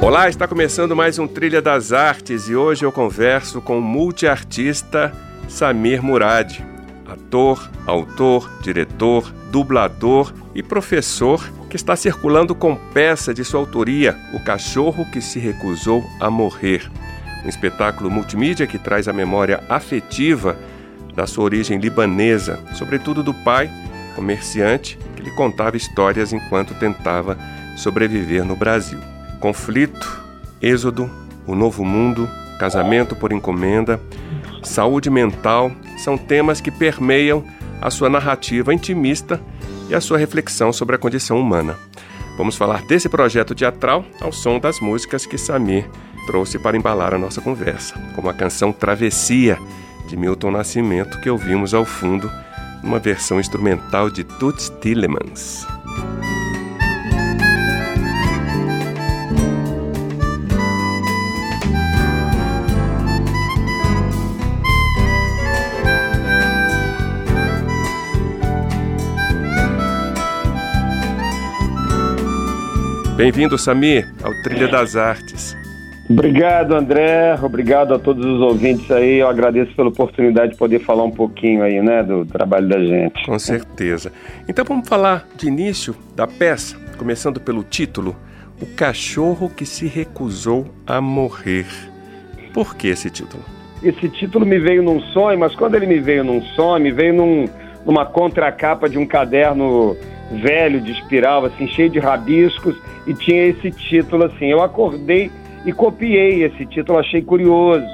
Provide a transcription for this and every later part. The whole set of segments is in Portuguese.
Olá, está começando mais um Trilha das Artes e hoje eu converso com o multiartista Samir Murad, ator, autor, diretor, dublador e professor que está circulando com peça de sua autoria, O Cachorro que se recusou a morrer, um espetáculo multimídia que traz a memória afetiva da sua origem libanesa, sobretudo do pai, comerciante, que lhe contava histórias enquanto tentava sobreviver no Brasil. Conflito, êxodo, o novo mundo, casamento por encomenda, saúde mental são temas que permeiam a sua narrativa intimista e a sua reflexão sobre a condição humana. Vamos falar desse projeto teatral ao som das músicas que Samir trouxe para embalar a nossa conversa, como a canção Travessia, de Milton Nascimento, que ouvimos ao fundo, numa versão instrumental de Toots Tillemans. Bem-vindo, Samir, ao Trilha das Artes. Obrigado, André. Obrigado a todos os ouvintes aí. Eu agradeço pela oportunidade de poder falar um pouquinho aí, né, do trabalho da gente. Com certeza. Então vamos falar de início da peça, começando pelo título: O cachorro que se recusou a morrer. Por que esse título? Esse título me veio num sonho, mas quando ele me veio num sonho, me veio num, numa contracapa de um caderno velho de espiral, assim, cheio de rabiscos, e tinha esse título assim. Eu acordei e copiei esse título, achei curioso.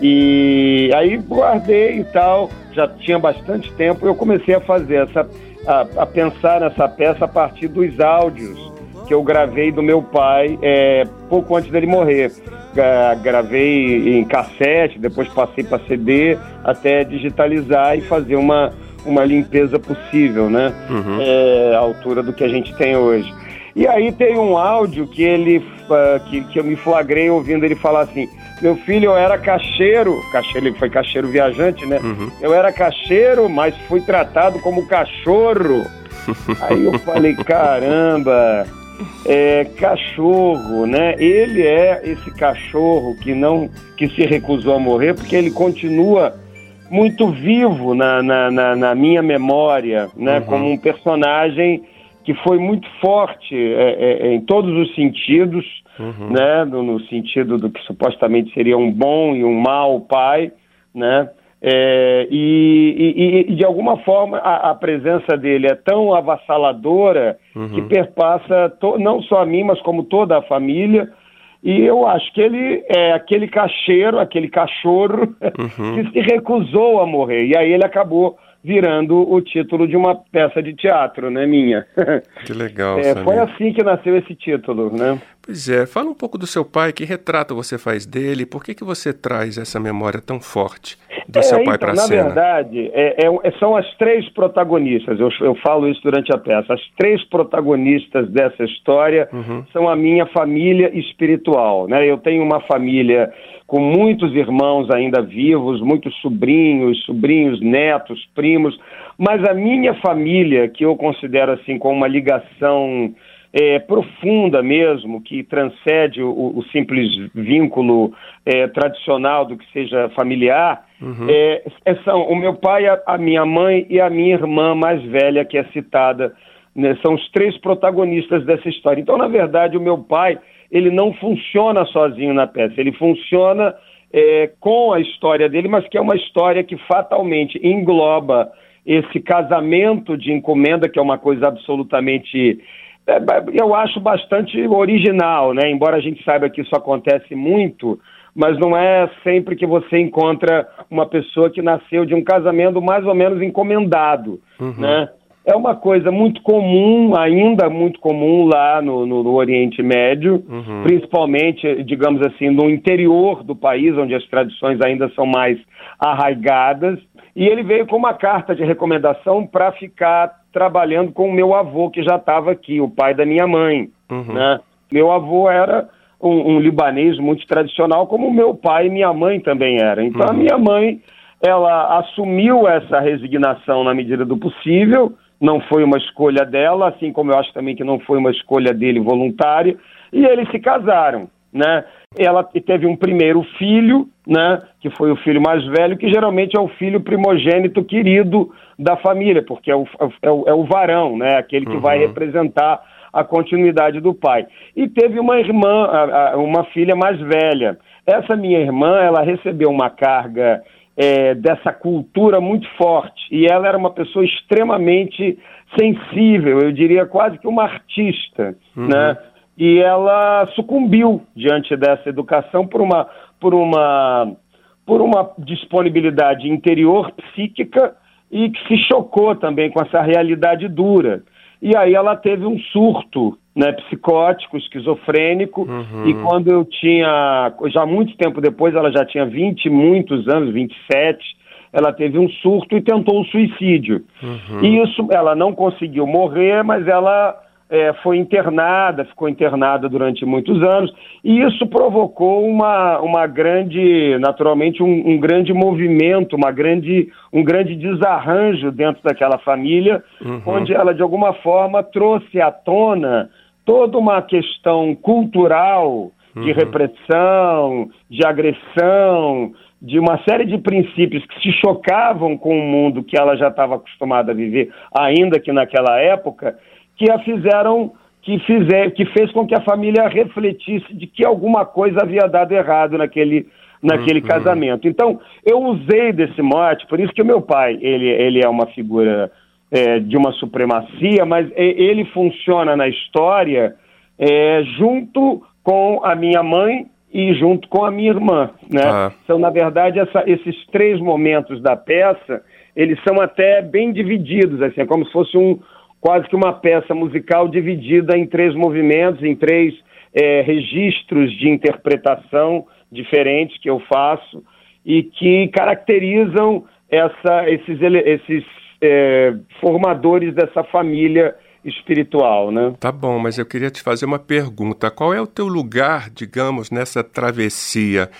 E aí guardei e tal, já tinha bastante tempo, eu comecei a fazer essa, a, a pensar nessa peça a partir dos áudios que eu gravei do meu pai é, pouco antes dele morrer. Gravei em cassete, depois passei para CD, até digitalizar e fazer uma, uma limpeza possível, né? Uhum. É, à altura do que a gente tem hoje. E aí tem um áudio que ele uh, que, que eu me flagrei ouvindo ele falar assim: meu filho, eu era cacheiro, cacheiro, ele foi cacheiro viajante, né? Uhum. Eu era cacheiro, mas fui tratado como cachorro. aí eu falei, caramba, é, cachorro, né? Ele é esse cachorro que não que se recusou a morrer porque ele continua muito vivo na, na, na, na minha memória, né? Uhum. Como um personagem que foi muito forte é, é, em todos os sentidos, uhum. né? No, no, sentido do que supostamente seria um bom e um mau pai, né? É, e, e, e, de alguma forma a, a, presença dele é tão avassaladora uhum. que perpassa to, não só a mim, mas como toda a família. E eu acho que ele é aquele cacheiro, aquele cachorro uhum. que se recusou a morrer. E aí ele acabou virando o título de uma peça de teatro, né, minha. Que legal, é, Foi assim que nasceu esse título, né? Pois é, fala um pouco do seu pai, que retrato você faz dele, por que, que você traz essa memória tão forte do é, seu pai então, para a cena? Na verdade, é, é, são as três protagonistas, eu, eu, falo isso durante a peça, as três protagonistas dessa história uhum. são a minha família espiritual, né? Eu tenho uma família com muitos irmãos ainda vivos, muitos sobrinhos, sobrinhos, netos, primos, mas a minha família, que eu considero assim com uma ligação é, profunda mesmo, que transcende o, o simples vínculo é, tradicional do que seja familiar, uhum. é, é são o meu pai, a, a, minha mãe e a minha irmã mais velha, que é citada. Né, são os três protagonistas dessa história. Então, na verdade, o meu pai ele não funciona sozinho na peça, ele funciona é, com a história dele, mas que é uma história que fatalmente engloba esse casamento de encomenda, que é uma coisa absolutamente, eu acho bastante original, né? Embora a gente saiba que isso acontece muito, mas não é sempre que você encontra uma pessoa que nasceu de um casamento mais ou menos encomendado, uhum. né? É uma coisa muito comum, ainda muito comum lá no, no, no Oriente Médio, uhum. principalmente, digamos assim, no interior do país, onde as tradições ainda são mais arraigadas. E ele veio com uma carta de recomendação para ficar trabalhando com o meu avô, que já estava aqui, o pai da minha mãe. Uhum. Né? Meu avô era um, um, libanês muito tradicional, como meu pai e minha mãe também eram. Então, uhum. a minha mãe, ela assumiu essa resignação na medida do possível, não foi uma escolha dela, assim como eu acho também que não foi uma escolha dele voluntária, e eles se casaram, né? Ela teve um primeiro filho, né, que foi o filho mais velho, que geralmente é o filho primogênito querido da família, porque é o, é o, é o varão, né, aquele que uhum. vai representar a continuidade do pai. E teve uma irmã, uma filha mais velha. Essa minha irmã, ela recebeu uma carga é, dessa cultura muito forte e ela era uma pessoa extremamente sensível, eu diria quase que uma artista, uhum. né? E ela sucumbiu diante dessa educação por uma por uma por uma disponibilidade interior psíquica e que se chocou também com essa realidade dura. E aí ela teve um surto né, psicótico, esquizofrênico, uhum. e quando eu tinha, já muito tempo depois, ela já tinha 20 muitos anos, 27, ela teve um surto e tentou o suicídio. Uhum. E isso, ela não conseguiu morrer, mas ela é, foi internada, ficou internada durante muitos anos, e isso provocou uma, uma grande, naturalmente, um, um grande movimento, uma grande, um grande desarranjo dentro daquela família, uhum. onde ela, de alguma forma, trouxe à tona toda uma questão cultural de uhum. repressão, de agressão, de uma série de princípios que se chocavam com o mundo que ela já estava acostumada a viver, ainda que naquela época, que a fizeram que fizer, que fez com que a família refletisse de que alguma coisa havia dado errado naquele naquele uhum. casamento. Então, eu usei desse mote, por isso que o meu pai, ele, ele é uma figura é, de uma supremacia, mas ele funciona na história é, junto com a minha mãe e junto com a minha irmã, né? Ah. Então, na verdade, essa, esses três momentos da peça, eles são até bem divididos, assim, é como se fosse um, quase que uma peça musical dividida em três movimentos, em três é, registros de interpretação diferentes que eu faço e que caracterizam essa, esses, esses é, formadores dessa família espiritual, né? Tá bom, mas eu queria te fazer uma pergunta. Qual é o teu lugar, digamos, nessa travessia?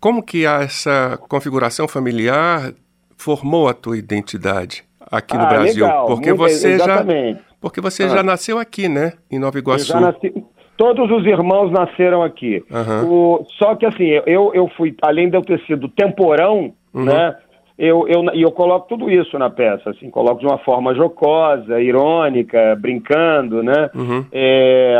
Como que essa configuração familiar formou a tua identidade? Aqui no ah, Brasil? Legal, porque muito, você exatamente. já porque você ah. já nasceu aqui, né? Em Nova Iguaçu. Nasci, todos os irmãos nasceram aqui. Uhum. O, só que assim, eu, eu fui, além de eu ter sido temporão, uhum. né? Eu, eu, e eu coloco tudo isso na peça, assim, coloco de uma forma jocosa, irônica, brincando, né? Uhum. É,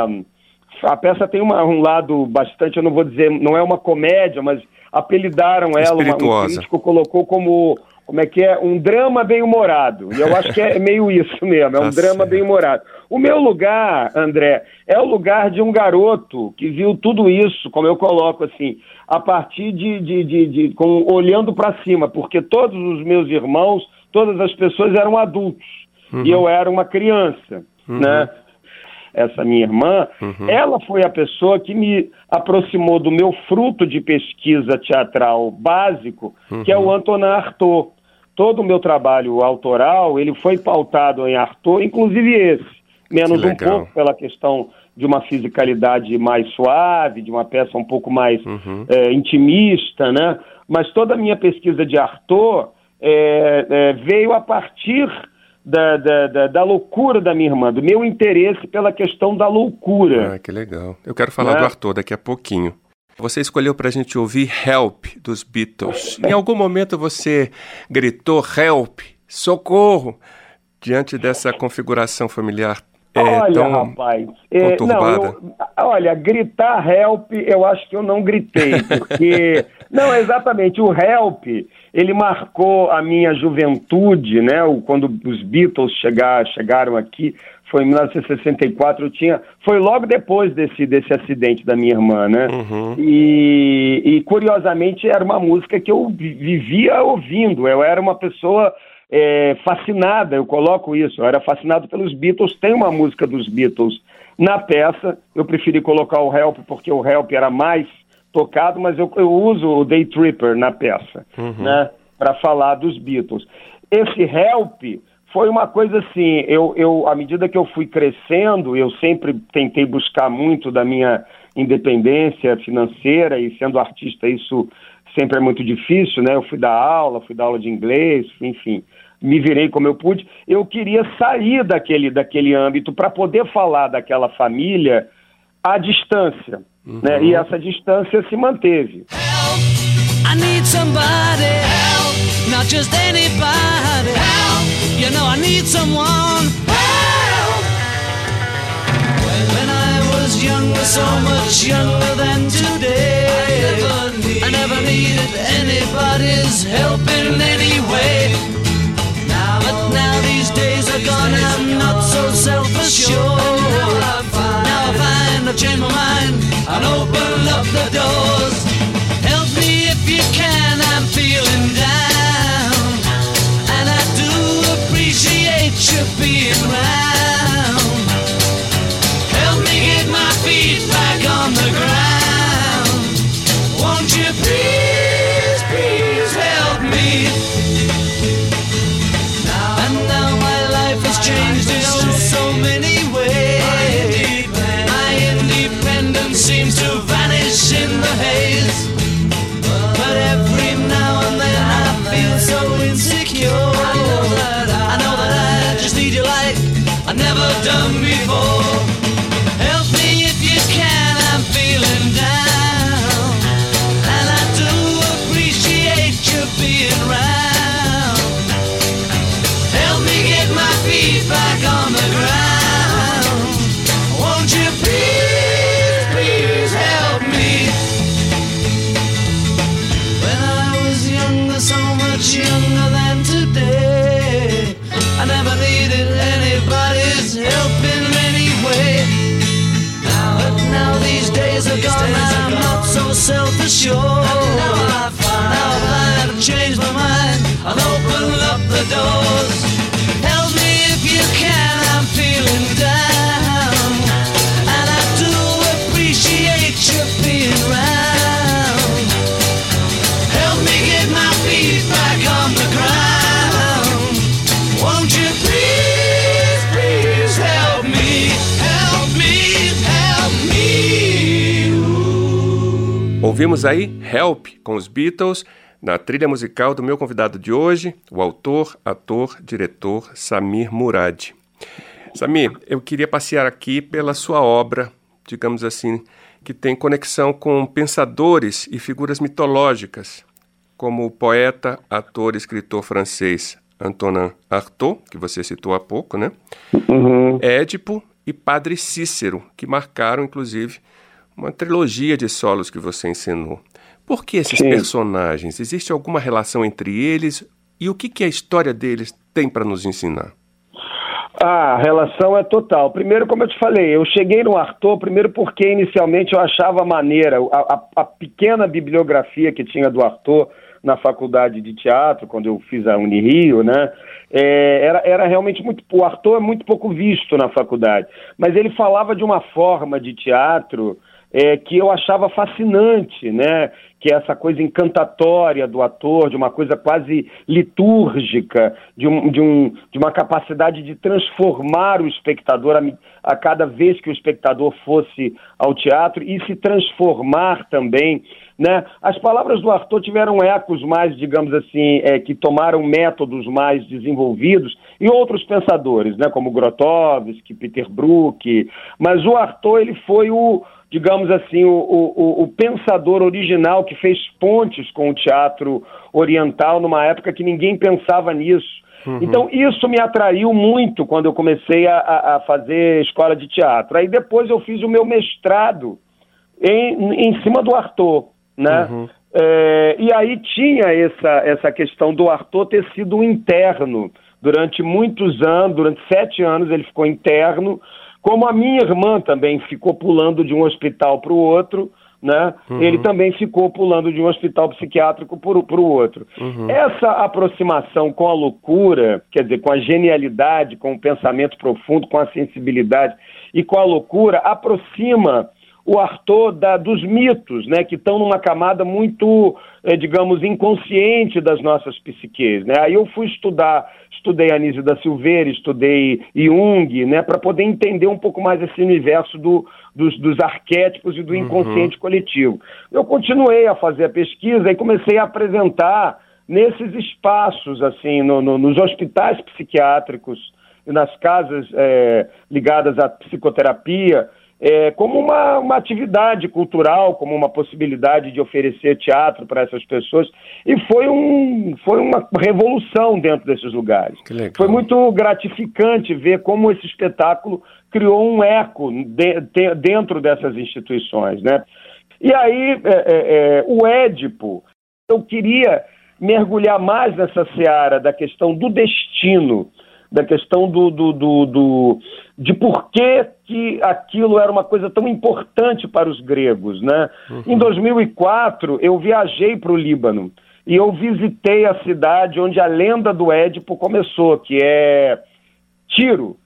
a peça tem uma, um lado bastante, eu não vou dizer, não é uma comédia, mas apelidaram ela, uma, um crítico colocou como como é que é? Um drama bem-humorado. E eu acho que é meio isso mesmo, é um tá drama bem-humorado. O meu lugar, André, é o lugar de um garoto que viu tudo isso, como eu coloco assim, a partir de, de, de, de com, olhando para cima, porque todos os meus irmãos, todas as pessoas eram adultos uhum. e eu era uma criança, uhum. né? Essa minha irmã, uhum. ela foi a pessoa que me aproximou do meu fruto de pesquisa teatral básico, que é o uhum. Antonin Artaud todo o meu trabalho autoral, ele foi pautado em Arthur, inclusive esse, menos um pouco pela questão de uma fisicalidade mais suave, de uma peça um pouco mais uhum. é, intimista, né? Mas toda a minha pesquisa de Arthur é, é, veio a partir da, da, da, da, loucura da minha irmã, do meu interesse pela questão da loucura. Ah, que legal. Eu quero falar né? do Arthur daqui a pouquinho. Você escolheu para a gente ouvir Help dos Beatles. Em algum momento você gritou Help, socorro, diante dessa configuração familiar é, olha, tão rapaz, é, não, eu, olha, gritar help, eu acho que eu não gritei, porque não exatamente o help, ele marcou a minha juventude, né? Quando os Beatles chegar, chegaram aqui, foi em 1964, eu tinha, foi logo depois desse, desse acidente da minha irmã, né? Uhum. E, e, curiosamente era uma música que eu vivia ouvindo, eu era uma pessoa é, fascinada, eu coloco isso, eu era fascinado pelos Beatles, tem uma música dos Beatles na peça, eu preferi colocar o Help porque o Help era mais tocado, mas eu, eu uso o Day Tripper na peça, uhum. né, para falar dos Beatles. Esse Help foi uma coisa assim, eu, eu, à medida que eu fui crescendo, eu sempre tentei buscar muito da minha independência financeira e sendo artista isso sempre é muito difícil, né? Eu fui dar aula, fui dar aula de inglês, enfim, me virei como eu pude. Eu queria sair daquele, daquele âmbito para poder falar daquela família à distância, uhum. né? E essa distância se manteve. Help, I need somebody, help, not just anybody, help, you know I need someone, help. When I was younger, so much younger than today. I never needed anybody's help in any way. But now these days are gone, I'm not so self-assured. Now I find I've changed my mind and open up the doors. Help me if you can, I'm feeling down, should be in line. yo Ouvimos aí Help com os Beatles na trilha musical do meu convidado de hoje, o autor, ator, diretor Samir Murad. Samir, eu queria passear aqui pela sua obra, digamos assim, que tem conexão com pensadores e figuras mitológicas, como o poeta, ator e escritor francês Antonin Artaud, que você citou há pouco, né? Uhum. Édipo e Padre Cícero, que marcaram, inclusive, uma trilogia de solos que você ensinou. Por que esses Sim. personagens? Existe alguma relação entre eles? E o que, que a história deles tem para nos ensinar? Ah, a relação é total. Primeiro, como eu te falei, eu cheguei no Arthur, primeiro porque inicialmente eu achava maneira a, a, a pequena bibliografia que tinha do Arthur na faculdade de teatro, quando eu fiz a Unirio, né? É, era, era realmente muito. O Arthur é muito pouco visto na faculdade, mas ele falava de uma forma de teatro é, que eu achava fascinante, né? Que é essa coisa encantatória do ator, de uma coisa quase litúrgica, de, um, de, um, de uma capacidade de transformar o espectador a, a cada vez que o espectador fosse ao teatro e se transformar também né? As palavras do Arthur tiveram ecos mais, digamos assim, é, que tomaram métodos mais desenvolvidos e outros pensadores, né? como Grotowski, Peter Brook, mas o Arthur ele foi o, digamos assim, o, o, o, pensador original que fez pontes com o teatro oriental numa época que ninguém pensava nisso. Uhum. Então, isso me atraiu muito quando eu comecei a, a, fazer escola de teatro. Aí depois eu fiz o meu mestrado em, em cima do Arthur, né? Uhum. É, e aí tinha essa, essa questão do Arthur ter sido interno durante muitos anos, durante sete anos ele ficou interno, como a minha irmã também ficou pulando de um hospital para o outro, né? Uhum. Ele também ficou pulando de um hospital psiquiátrico para o outro. Uhum. Essa aproximação com a loucura, quer dizer, com a genialidade, com o pensamento profundo, com a sensibilidade e com a loucura, aproxima o Arthur da, dos mitos, né, que estão numa camada muito, eh, digamos, inconsciente das nossas psiques. Né? Aí eu fui estudar, estudei Anísio da Silveira, estudei Jung, né, para poder entender um pouco mais esse universo do, dos, dos arquétipos e do uhum. inconsciente uhum. coletivo. Eu continuei a fazer a pesquisa e comecei a apresentar nesses espaços, assim, no, no, nos hospitais psiquiátricos, nas casas é, ligadas à psicoterapia, é, como uma, uma atividade cultural, como uma possibilidade de oferecer teatro para essas pessoas. E foi, um, foi uma revolução dentro desses lugares. Foi muito gratificante ver como esse espetáculo criou um eco de, de, dentro dessas instituições. Né? E aí, é, é, é o Édipo, eu queria mergulhar mais nessa seara da questão do destino da questão do, do, do, do, de por que, que aquilo era uma coisa tão importante para os gregos. Né? Uhum. Em 2004, eu viajei para o Líbano e eu visitei a cidade onde a lenda do Édipo começou, que é Tiro,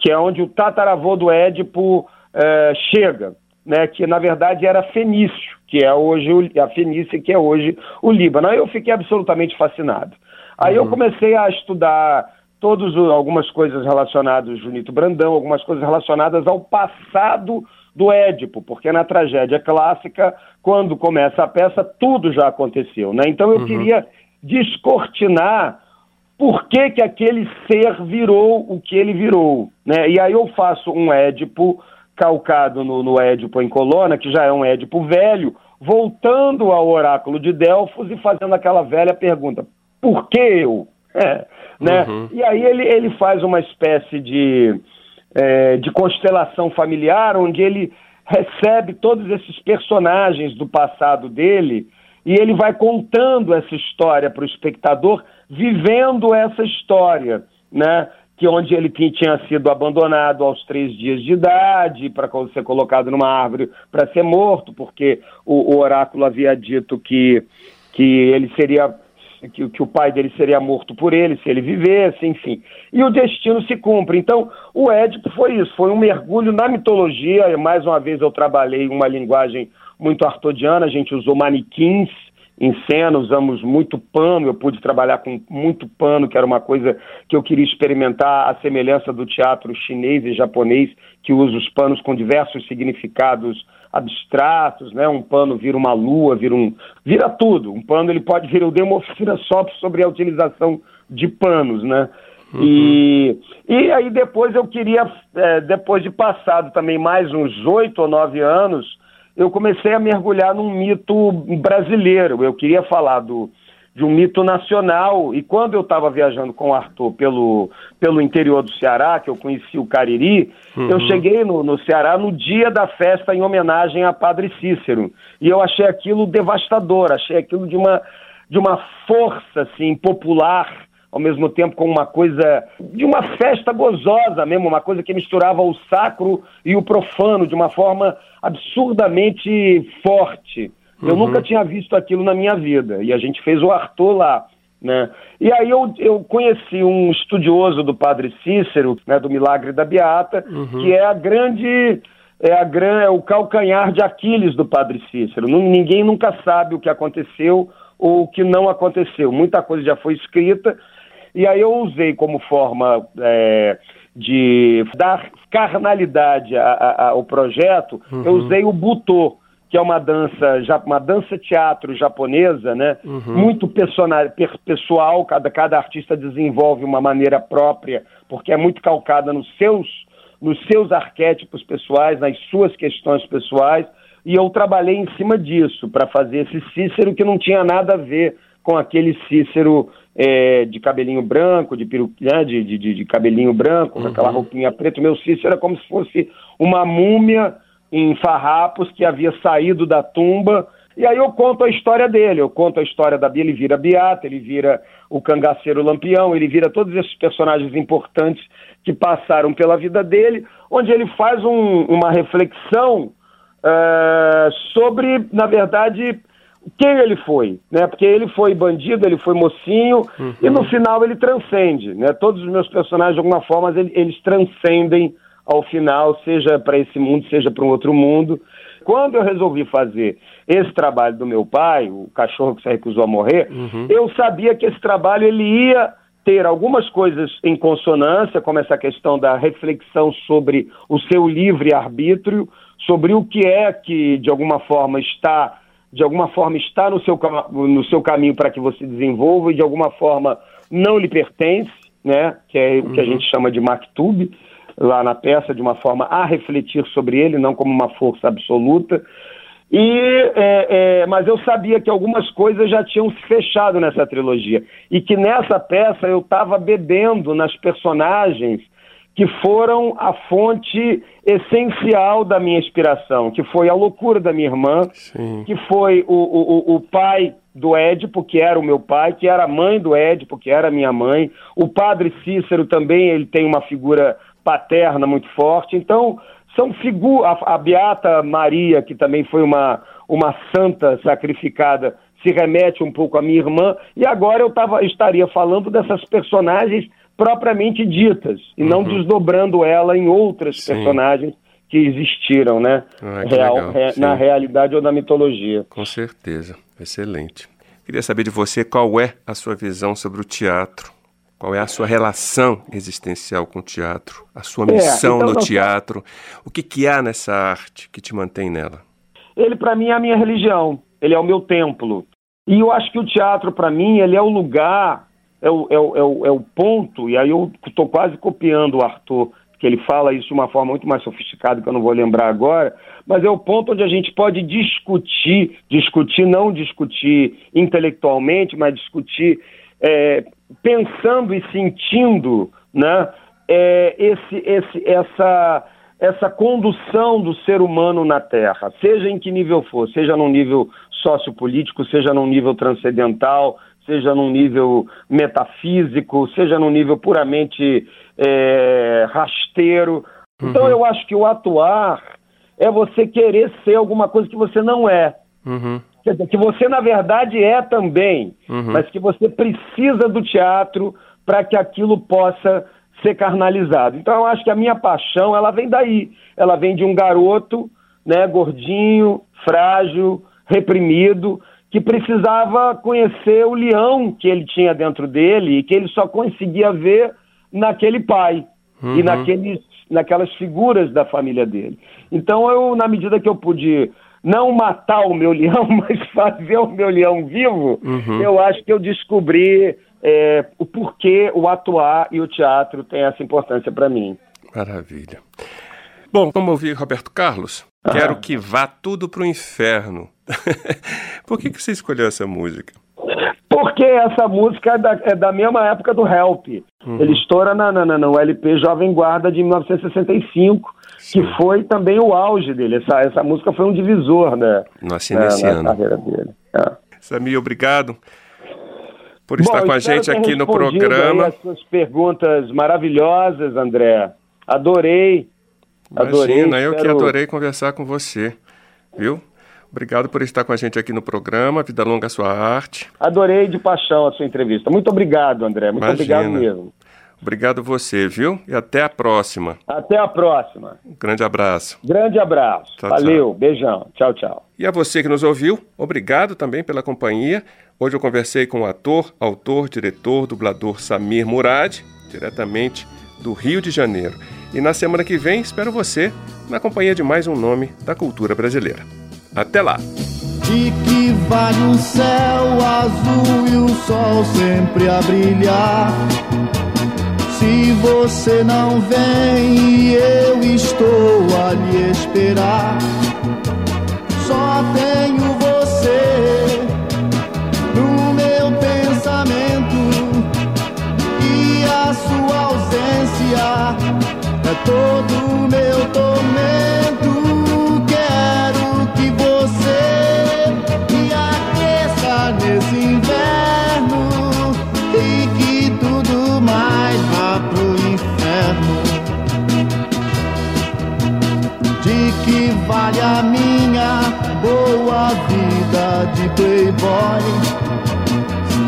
que é onde o tataravô do Édipo é, chega, né? que na verdade era Fenício, que é hoje a Fenícia, que é hoje o Líbano. Aí eu fiquei absolutamente fascinado. Aí uhum. eu comecei a estudar todos algumas coisas relacionadas Junito Brandão, algumas coisas relacionadas ao passado do Édipo, porque na tragédia clássica, quando começa a peça, tudo já aconteceu, né? Então eu uhum. queria descortinar por que, que aquele ser virou o que ele virou, né? E aí eu faço um Édipo calcado no, no Édipo em Colona, que já é um Édipo velho, voltando ao oráculo de Delfos e fazendo aquela velha pergunta: por que eu? É, né? Uhum. E aí ele, ele faz uma espécie de, é, de constelação familiar, onde ele recebe todos esses personagens do passado dele e ele vai contando essa história para o espectador, vivendo essa história, né? Que onde ele tinha sido abandonado aos três dias de idade para ser colocado numa árvore para ser morto, porque o, o oráculo havia dito que, que ele seria que, que, o pai dele seria morto por ele se ele vivesse, enfim. E o destino se cumpre. Então, o Édipo foi isso, foi um mergulho na mitologia. Mais uma vez eu trabalhei uma linguagem muito artodiana, a gente usou manequins em cena, usamos muito pano, eu pude trabalhar com muito pano, que era uma coisa que eu queria experimentar, a semelhança do teatro chinês e japonês, que usa os panos com diversos significados abstratos, né? Um pano vira uma lua, vira um, vira tudo. Um pano ele pode vir. Eu dei uma oficina só sobre a utilização de panos, né? Uhum. E, e aí depois eu queria, é, depois de passado também mais uns oito ou nove anos, eu comecei a mergulhar num mito brasileiro. Eu queria falar do, de um mito nacional. E quando eu estava viajando com o Arthur pelo, pelo interior do Ceará, que eu conheci o Cariri, uhum. eu cheguei no, no Ceará no dia da festa em homenagem a Padre Cícero. E eu achei aquilo devastador, achei aquilo de uma, de uma força assim, popular ao mesmo tempo com uma coisa de uma festa gozosa mesmo, uma coisa que misturava o sacro e o profano de uma forma absurdamente forte. Eu uhum. nunca tinha visto aquilo na minha vida. E a gente fez o Arthur lá. Né? E aí eu, eu conheci um estudioso do Padre Cícero, né, do Milagre da Beata, uhum. que é a grande é, a gran, é o calcanhar de Aquiles do Padre Cícero. Ninguém nunca sabe o que aconteceu ou o que não aconteceu. Muita coisa já foi escrita. E aí eu usei como forma é, de dar carnalidade a, a, ao projeto, uhum. eu usei o butô que é uma dança, uma dança teatro japonesa, né? Uhum. Muito pessoal, cada, cada artista desenvolve uma maneira própria, porque é muito calcada nos seus, nos seus arquétipos pessoais, nas suas questões pessoais, e eu trabalhei em cima disso, para fazer esse Cícero que não tinha nada a ver com aquele Cícero é, de cabelinho branco, de, peru, né, de, de, de, cabelinho branco, uhum. com aquela roupinha preta. O meu Cícero era como se fosse uma múmia em farrapos que havia saído da tumba. E aí eu conto a história dele, eu conto a história da Bia, ele vira Beata, ele vira o cangaceiro Lampião, ele vira todos esses personagens importantes que passaram pela vida dele, onde ele faz um, uma reflexão uh, sobre, na verdade, quem ele foi, né? Porque ele foi bandido, ele foi mocinho uhum. e no final ele transcende, né? Todos os meus personagens de alguma forma eles, eles transcendem ao final, seja para esse mundo, seja para um outro mundo. Quando eu resolvi fazer esse trabalho do meu pai, o cachorro que se recusou a morrer, uhum. eu sabia que esse trabalho ele ia ter algumas coisas em consonância, como essa questão da reflexão sobre o seu livre arbítrio, sobre o que é que de alguma forma está de alguma forma está no seu, no seu caminho para que você desenvolva e de alguma forma não lhe pertence, né? Que é o que a uhum. gente chama de maktub lá na peça, de uma forma a refletir sobre ele, não como uma força absoluta. E, é, é, mas eu sabia que algumas coisas já tinham se fechado nessa trilogia e que nessa peça eu estava bebendo nas personagens que foram a fonte essencial da minha inspiração, que foi a loucura da minha irmã, Sim. que foi o, o, o pai do Édipo, que era o meu pai, que era a mãe do Édipo, que era a minha mãe. O padre Cícero também ele tem uma figura paterna muito forte. Então, são figuras. A, a Beata Maria, que também foi uma, uma santa sacrificada, se remete um pouco à minha irmã. E agora eu tava, estaria falando dessas personagens propriamente ditas, e uhum. não desdobrando ela em outras Sim. personagens que existiram, né? Ah, que Real, re, na realidade ou na mitologia. Com certeza, excelente. Queria saber de você qual é a sua visão sobre o teatro. Qual é a sua relação existencial com o teatro? A sua é, missão é, então, no teatro? O que, que há nessa arte que te mantém nela? Ele, para mim, é a minha religião. Ele é o meu templo. E eu acho que o teatro, para mim, ele é o lugar é o, é o, é o, é o ponto, e aí eu estou quase copiando o Arthur, que ele fala isso de uma forma muito mais sofisticada que eu não vou lembrar agora, mas é o ponto onde a gente pode discutir, discutir, não discutir intelectualmente, mas discutir é, pensando e sentindo né, é, esse, esse, essa, essa condução do ser humano na Terra, seja em que nível for, seja num nível sociopolítico, seja num nível transcendental, seja num nível metafísico, seja num nível puramente é, rasteiro. Então uhum. eu acho que o atuar é você querer ser alguma coisa que você não é. Uhum. Quer dizer, que você na verdade é também, uhum. mas que você precisa do teatro para que aquilo possa ser carnalizado. Então eu acho que a minha paixão, ela vem daí. Ela vem de um garoto, né, gordinho, frágil, reprimido, que precisava conhecer o leão que ele tinha dentro dele e que ele só conseguia ver naquele pai uhum. e naqueles, naquelas figuras da família dele. Então eu, na medida que eu pude não matar o meu leão, mas fazer o meu leão vivo, uhum. eu acho que eu descobri é, o porquê o atuar e o teatro tem essa importância para mim. Maravilha. Bom, vamos ouvir Roberto Carlos? Quero que vá tudo para o inferno. Por que, que você escolheu essa música? Porque essa música é da, é da mesma época do Help. Uhum. Ele estoura na, na, na, no LP Jovem Guarda de 1965, Sim. Que foi também o auge dele. Essa, essa música foi um divisor né, Nossa, na, na carreira dele. É. Samir, obrigado por estar Bom, com a gente aqui no programa. As suas perguntas maravilhosas, André. Adorei. Adorei. Imagina, eu que adorei conversar com você, viu? Obrigado por estar com a gente aqui no programa. Vida longa a sua arte. Adorei de paixão a sua entrevista. Muito obrigado, André. Muito Imagina. obrigado mesmo. Obrigado você, viu? E até a próxima. Até a próxima. Um grande abraço. Grande abraço. Tchau, Valeu. Tchau. Beijão. Tchau, tchau. E a você que nos ouviu, obrigado também pela companhia. Hoje eu conversei com o ator, autor, diretor, dublador Samir Murad, diretamente do Rio de Janeiro. E na semana que vem espero você na companhia de mais um nome da cultura brasileira. Até lá! De que vale o céu azul e o sol sempre a brilhar? Se você não vem eu estou a lhe esperar, só tenho você no meu pensamento e a sua ausência é todo meu tormento.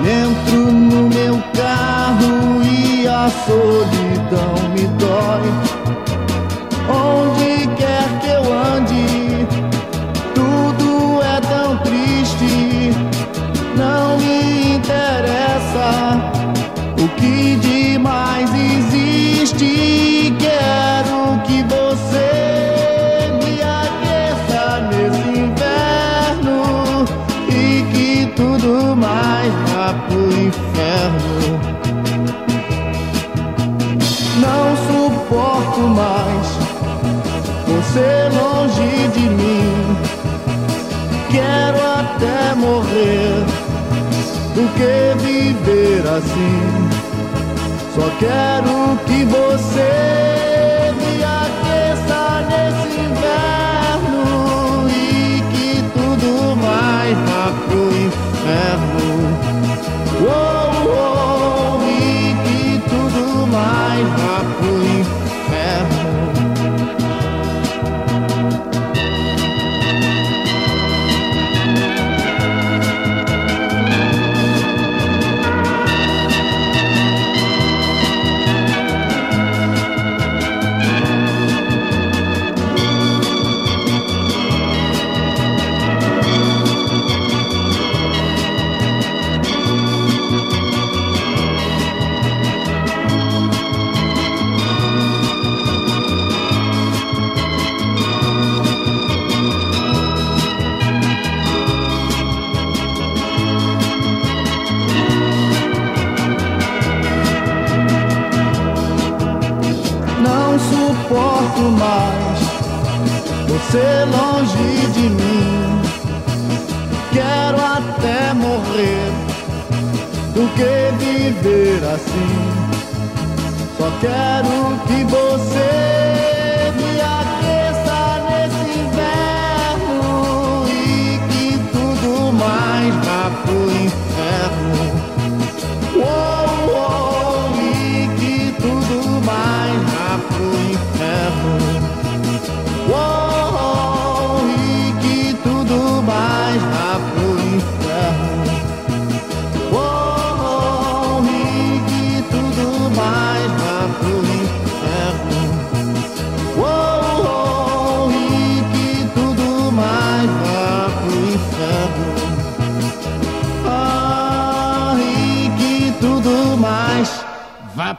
Entro no meu carro e a solidão me dói. Onde quer que eu ande, tudo é tão triste. Não me interessa o que demais existe. assim. Só quero que você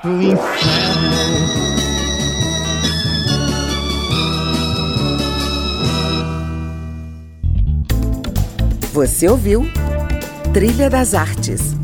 pro inferno. Você ouviu Trilha das Artes